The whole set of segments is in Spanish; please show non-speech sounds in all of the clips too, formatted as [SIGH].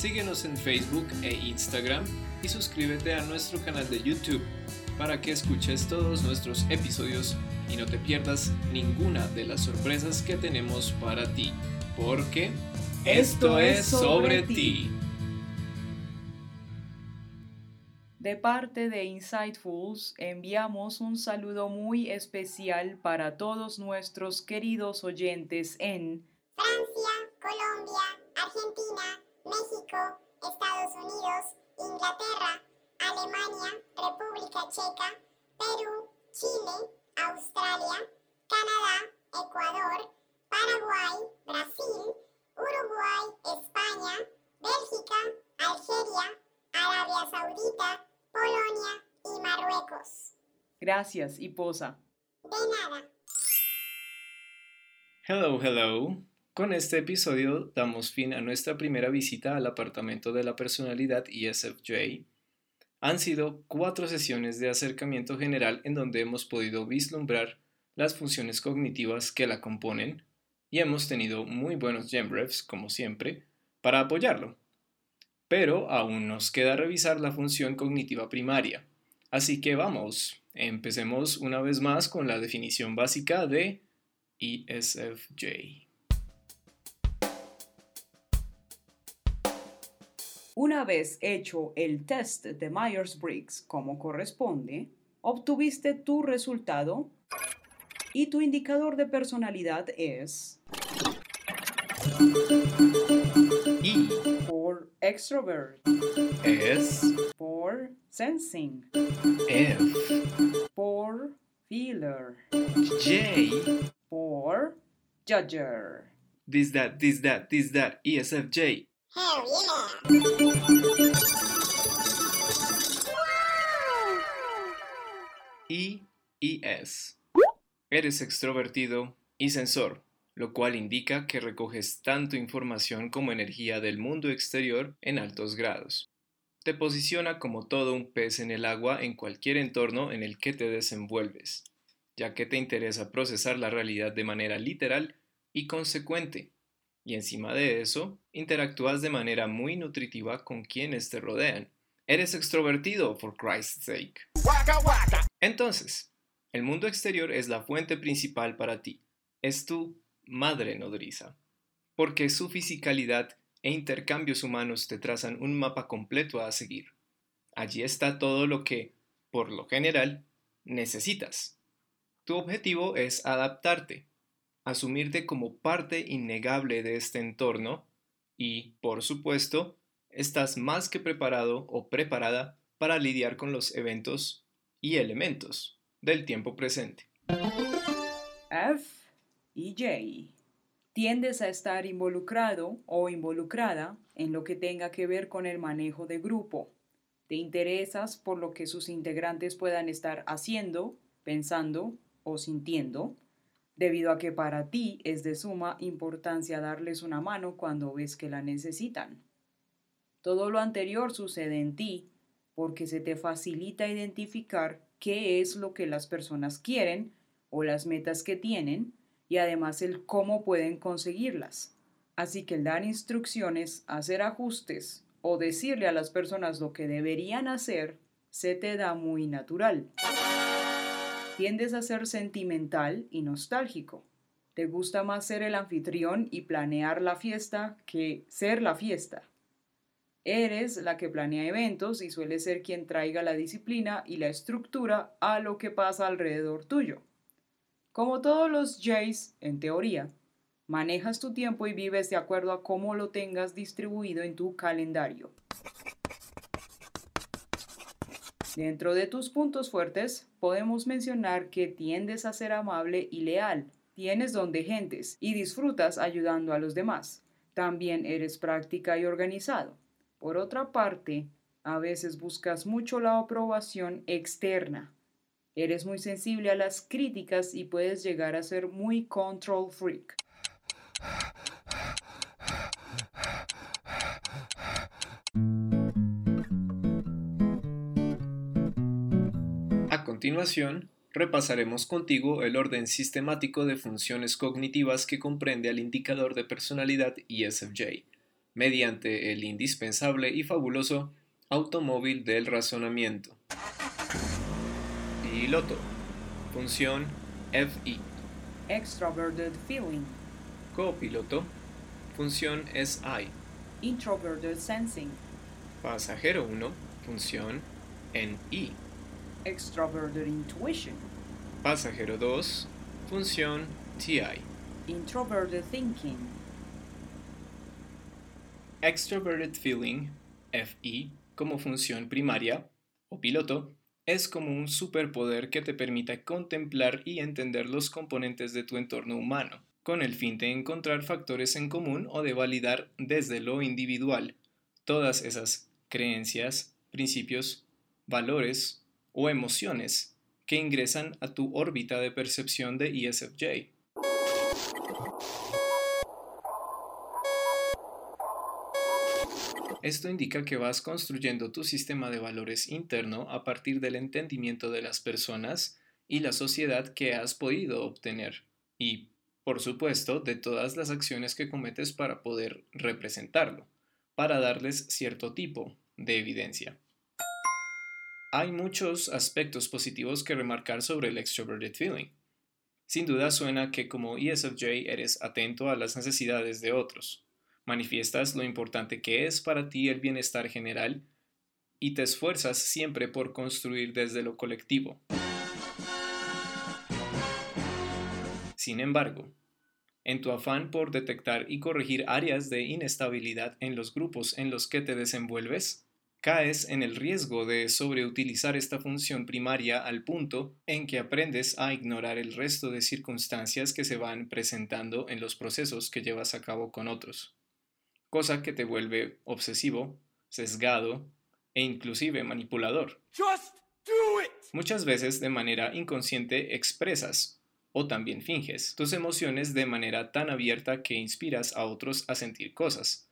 Síguenos en Facebook e Instagram y suscríbete a nuestro canal de YouTube para que escuches todos nuestros episodios y no te pierdas ninguna de las sorpresas que tenemos para ti, porque esto, es sobre ti. De parte de Insightfuls, enviamos un saludo muy especial para todos nuestros queridos oyentes en Francia, Colombia, Argentina, México, Estados Unidos, Inglaterra, Alemania, República Checa, Perú, Chile, Australia, Canadá, Ecuador, Paraguay, Brasil, Uruguay, España, Bélgica, Algeria, Arabia Saudita, Polonia y Marruecos. Gracias y posa. De nada. Hello, hello. Con este episodio damos fin a nuestra primera visita al apartamento de la personalidad ESFJ. Han sido cuatro sesiones de acercamiento general en donde hemos podido vislumbrar las funciones cognitivas que la componen y hemos tenido muy buenos GemRefs, como siempre, para apoyarlo. Pero aún nos queda revisar la función cognitiva primaria. Así que vamos, empecemos una vez más con la definición básica de ESFJ. Una vez hecho el test de Myers-Briggs como corresponde, obtuviste tu resultado y tu indicador de personalidad es Y por extrovert, es por sensing, F, por feeler, J, por judger. this that, this that, this that, E ESFJ. Hell yeah! I y S. Eres extrovertido y sensor, lo cual indica que recoges tanto información como energía del mundo exterior en altos grados. Te posiciona como todo un pez en el agua en cualquier entorno en el que te desenvuelves, ya que te interesa procesar la realidad de manera literal y consecuente. Y encima de eso, interactúas de manera muy nutritiva con quienes te rodean. Eres extrovertido, for Christ's sake. Entonces, el mundo exterior es la fuente principal para ti. Es tu madre nodriza. Porque su fisicalidad e intercambios humanos te trazan un mapa completo a seguir. Allí está todo lo que, por lo general, necesitas. Tu objetivo es adaptarte, asumirte como parte innegable de este entorno y, por supuesto, estás más que preparado o preparada para lidiar con los eventos y elementos del tiempo presente. F y J. Tiendes a estar involucrado o involucrada en lo que tenga que ver con el manejo de grupo. Te interesas por lo que sus integrantes puedan estar haciendo, pensando o sintiendo, debido a que para ti es de suma importancia darles una mano cuando ves que la necesitan. Todo lo anterior sucede en ti porque se te facilita identificar qué es lo que las personas quieren o las metas que tienen y además el cómo pueden conseguirlas. Así que el dar instrucciones, hacer ajustes o decirle a las personas lo que deberían hacer se te da muy natural. Tiendes a ser sentimental y nostálgico. Te gusta más ser el anfitrión y planear la fiesta que ser la fiesta. Eres la que planea eventos y suele ser quien traiga la disciplina y la estructura a lo que pasa alrededor tuyo. Como todos los Jays, en teoría, manejas tu tiempo y vives de acuerdo a cómo lo tengas distribuido en tu calendario. Dentro de tus puntos fuertes, podemos mencionar que tiendes a ser amable y leal, tienes don de gentes y disfrutas ayudando a los demás. También eres práctica y organizado. Por otra parte, a veces buscas mucho la aprobación externa. Eres muy sensible a las críticas y puedes llegar a ser muy control freak. Continuación, repasaremos contigo el orden sistemático de funciones cognitivas que comprende al indicador de personalidad ESFJ, mediante el indispensable y fabuloso automóvil del razonamiento. Piloto. Función FI. Extroverted feeling. Copiloto. Función SI. Introverted sensing. Pasajero 1. Función NI. Extroverted intuition. Pasajero 2. Función TI. Introverted thinking. Extroverted Feeling, FE, como función primaria o piloto, es como un superpoder que te permite contemplar y entender los componentes de tu entorno humano, con el fin de encontrar factores en común o de validar desde lo individual todas esas creencias, principios, valores o emociones que ingresan a tu órbita de percepción de ESFJ. Esto indica que vas construyendo tu sistema de valores interno a partir del entendimiento de las personas y la sociedad que has podido obtener y, por supuesto, de todas las acciones que cometes para poder representarlo, para darles cierto tipo de evidencia. Hay muchos aspectos positivos que remarcar sobre el extroverted feeling. Sin duda suena que como ESFJ eres atento a las necesidades de otros, manifiestas lo importante que es para ti el bienestar general y te esfuerzas siempre por construir desde lo colectivo. Sin embargo, en tu afán por detectar y corregir áreas de inestabilidad en los grupos en los que te desenvuelves, caes en el riesgo de sobreutilizar esta función primaria al punto en que aprendes a ignorar el resto de circunstancias que se van presentando en los procesos que llevas a cabo con otros cosa que te vuelve obsesivo, sesgado e inclusive manipulador. Muchas veces de manera inconsciente expresas o también finges tus emociones de manera tan abierta que inspiras a otros a sentir cosas,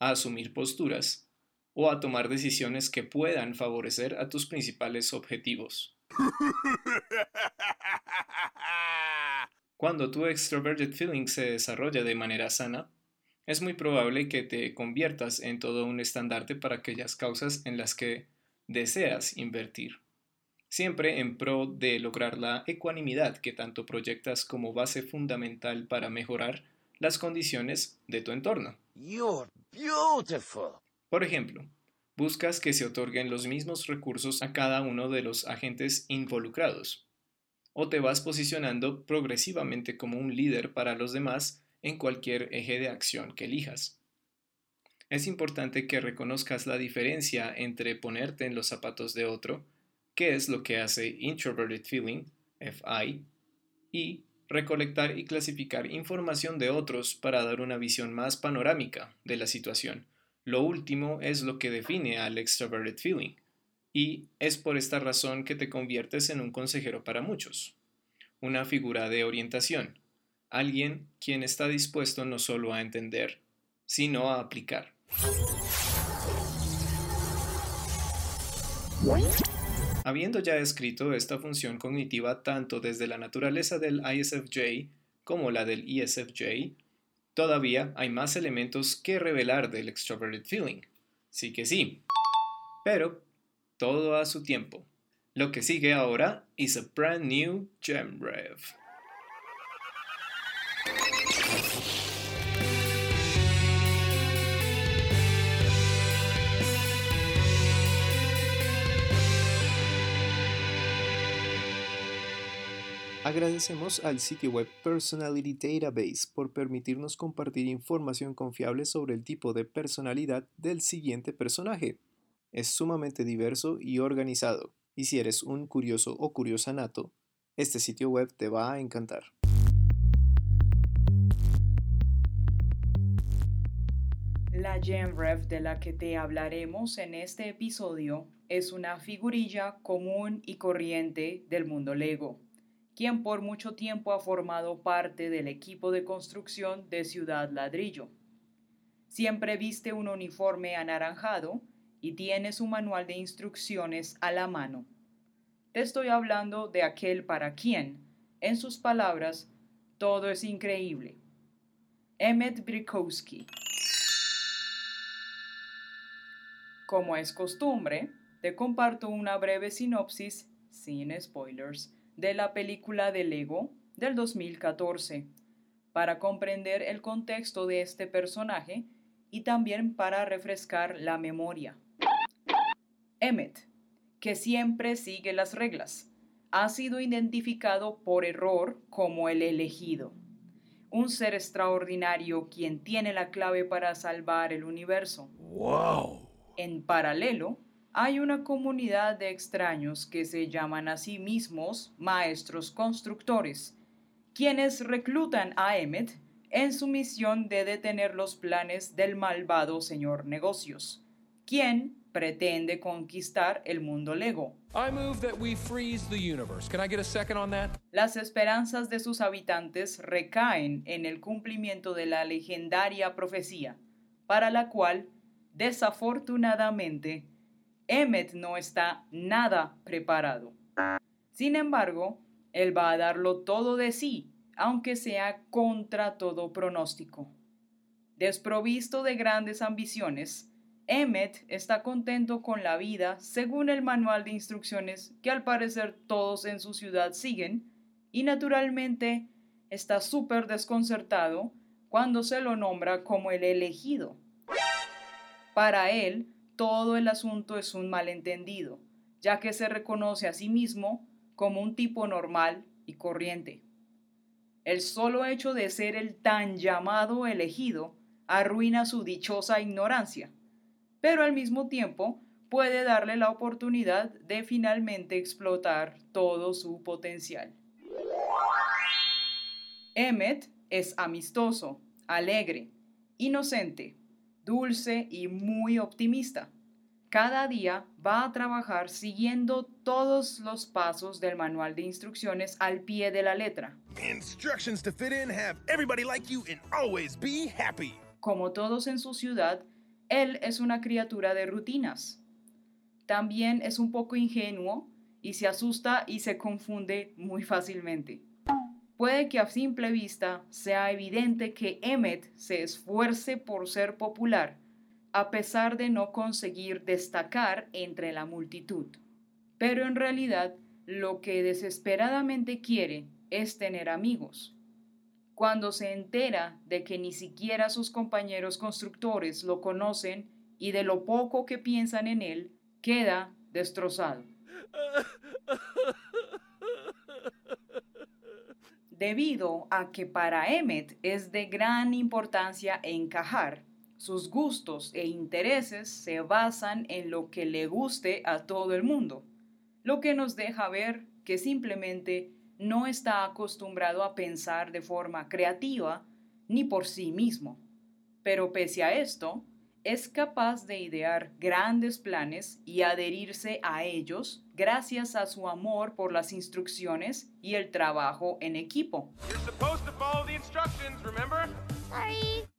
a asumir posturas o a tomar decisiones que puedan favorecer a tus principales objetivos. [LAUGHS] Cuando tu extroverted feeling se desarrolla de manera sana, es muy probable que te conviertas en todo un estandarte para aquellas causas en las que deseas invertir, siempre en pro de lograr la ecuanimidad que tanto proyectas como base fundamental para mejorar las condiciones de tu entorno. You're beautiful. Por ejemplo, buscas que se otorguen los mismos recursos a cada uno de los agentes involucrados, o te vas posicionando progresivamente como un líder para los demás en cualquier eje de acción que elijas. Es importante que reconozcas la diferencia entre ponerte en los zapatos de otro, que es lo que hace Introverted Feeling, FI, y recolectar y clasificar información de otros para dar una visión más panorámica de la situación. Lo último es lo que define al Extroverted Feeling, y es por esta razón que te conviertes en un consejero para muchos, una figura de orientación, alguien quien está dispuesto no solo a entender, sino a aplicar. Habiendo ya escrito esta función cognitiva tanto desde la naturaleza del ISFJ como la del ESFJ, todavía hay más elementos que revelar del extroverted feeling. Sí que sí. Pero todo a su tiempo. Lo que sigue ahora is a brand new gem rev. Agradecemos al sitio web Personality Database por permitirnos compartir información confiable sobre el tipo de personalidad del siguiente personaje. Es sumamente diverso y organizado, y si eres un curioso o curiosa nato, este sitio web te va a encantar. La GemRev de la que te hablaremos en este episodio es una figurilla común y corriente del mundo Lego, quien por mucho tiempo ha formado parte del equipo de construcción de Ciudad Ladrillo. Siempre viste un uniforme anaranjado y tiene su manual de instrucciones a la mano. Te estoy hablando de aquel para quien, en sus palabras, todo es increíble. Emmet Brikowski. Como es costumbre, te comparto una breve sinopsis, sin spoilers, de la película de Lego del 2014, para comprender el contexto de este personaje y también para refrescar la memoria. Emmet, que siempre sigue las reglas, ha sido identificado por error como el elegido, un ser extraordinario quien tiene la clave para salvar el universo. Wow. En paralelo, hay una comunidad de extraños que se llaman a sí mismos maestros constructores, quienes reclutan a Emmet en su misión de detener los planes del malvado señor negocios, quien pretende conquistar el mundo Lego. Las esperanzas de sus habitantes recaen en el cumplimiento de la legendaria profecía, para la cual, desafortunadamente, Emmet no está nada preparado. Sin embargo, él va a darlo todo de sí, aunque sea contra todo pronóstico. Desprovisto de grandes ambiciones, Emmet está contento con la vida según el manual de instrucciones que al parecer todos en su ciudad siguen y naturalmente está súper desconcertado cuando se lo nombra como el elegido. Para él, todo el asunto es un malentendido, ya que se reconoce a sí mismo como un tipo normal y corriente. El solo hecho de ser el tan llamado elegido arruina su dichosa ignorancia pero al mismo tiempo puede darle la oportunidad de finalmente explotar todo su potencial. Emmet es amistoso, alegre, inocente, dulce y muy optimista. Cada día va a trabajar siguiendo todos los pasos del manual de instrucciones al pie de la letra. Instructions to fit in, have everybody like you, and always be happy. Como todos en su ciudad, él es una criatura de rutinas. También es un poco ingenuo y se asusta y se confunde muy fácilmente. Puede que a simple vista sea evidente que Emmet se esfuerce por ser popular, a pesar de no conseguir destacar entre la multitud. Pero en realidad lo que desesperadamente quiere es tener amigos. Cuando se entera de que ni siquiera sus compañeros constructores lo conocen y de lo poco que piensan en él, queda destrozado. [LAUGHS] Debido a que para Emmet es de gran importancia encajar, sus gustos e intereses se basan en lo que le guste a todo el mundo, lo que nos deja ver que simplemente no está acostumbrado a pensar de forma creativa ni por sí mismo, pero pese a esto, es capaz de idear grandes planes y adherirse a ellos gracias a su amor por las instrucciones y el trabajo en equipo.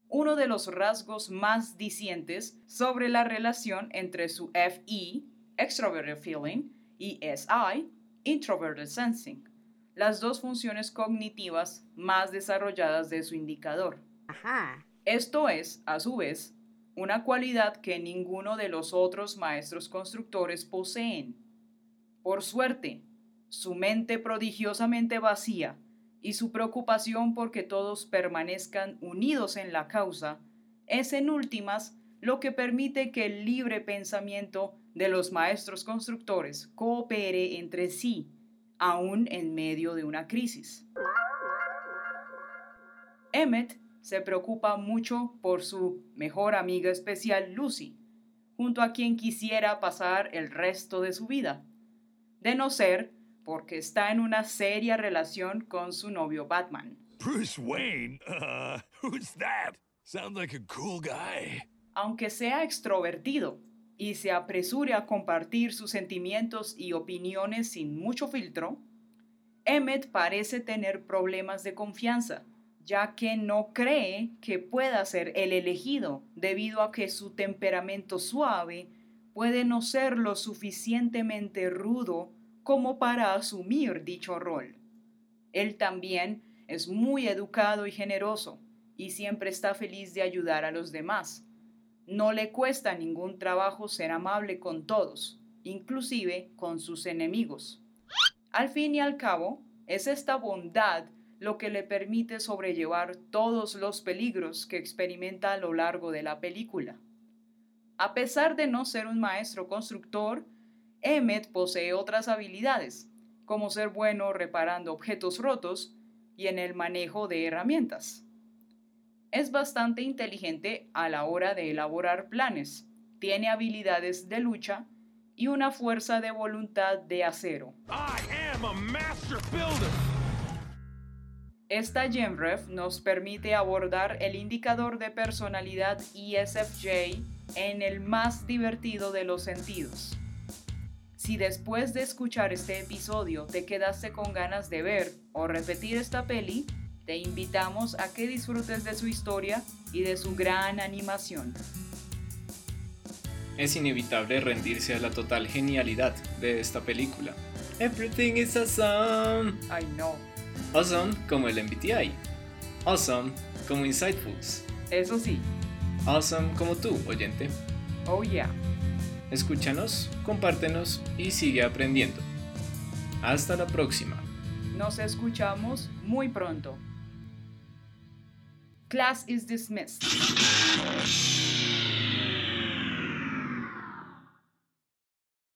Uno de los rasgos más dicientes sobre la relación entre su FE, Extroverted Feeling, y SI, Introverted Sensing las dos funciones cognitivas más desarrolladas de su indicador. Esto es, a su vez, una cualidad que ninguno de los otros maestros constructores poseen. Por suerte, su mente prodigiosamente vacía y su preocupación por que todos permanezcan unidos en la causa es en últimas lo que permite que el libre pensamiento de los maestros constructores coopere entre sí aún en medio de una crisis. Emmet se preocupa mucho por su mejor amiga especial Lucy, junto a quien quisiera pasar el resto de su vida, de no ser porque está en una seria relación con su novio Batman. Bruce Wayne? [LAUGHS] Uh, who's that? Sounds like a cool guy. Aunque sea extrovertido y se apresure a compartir sus sentimientos y opiniones sin mucho filtro, Emmet parece tener problemas de confianza, ya que no cree que pueda ser el elegido debido a que su temperamento suave puede no ser lo suficientemente rudo como para asumir dicho rol. Él también es muy educado y generoso y siempre está feliz de ayudar a los demás. No le cuesta ningún trabajo ser amable con todos, inclusive con sus enemigos. Al fin y al cabo, es esta bondad lo que le permite sobrellevar todos los peligros que experimenta a lo largo de la película. A pesar de no ser un maestro constructor, Emmet posee otras habilidades, como ser bueno reparando objetos rotos y en el manejo de herramientas. Es bastante inteligente a la hora de elaborar planes, tiene habilidades de lucha y una fuerza de voluntad de acero. Esta GemRef nos permite abordar el indicador de personalidad ESFJ en el más divertido de los sentidos. Si después de escuchar este episodio te quedaste con ganas de ver o repetir esta peli, te invitamos a que disfrutes de su historia y de su gran animación. Es inevitable rendirse a la total genialidad de esta película. Everything is awesome. Ay no, Awesome como el MBTI. Awesome como Insightfuls. eso sí, Awesome como tú, oyente. oh yeah. Escúchanos, compártenos y sigue aprendiendo. Hasta la próxima. Nos escuchamos muy pronto. Class is dismissed.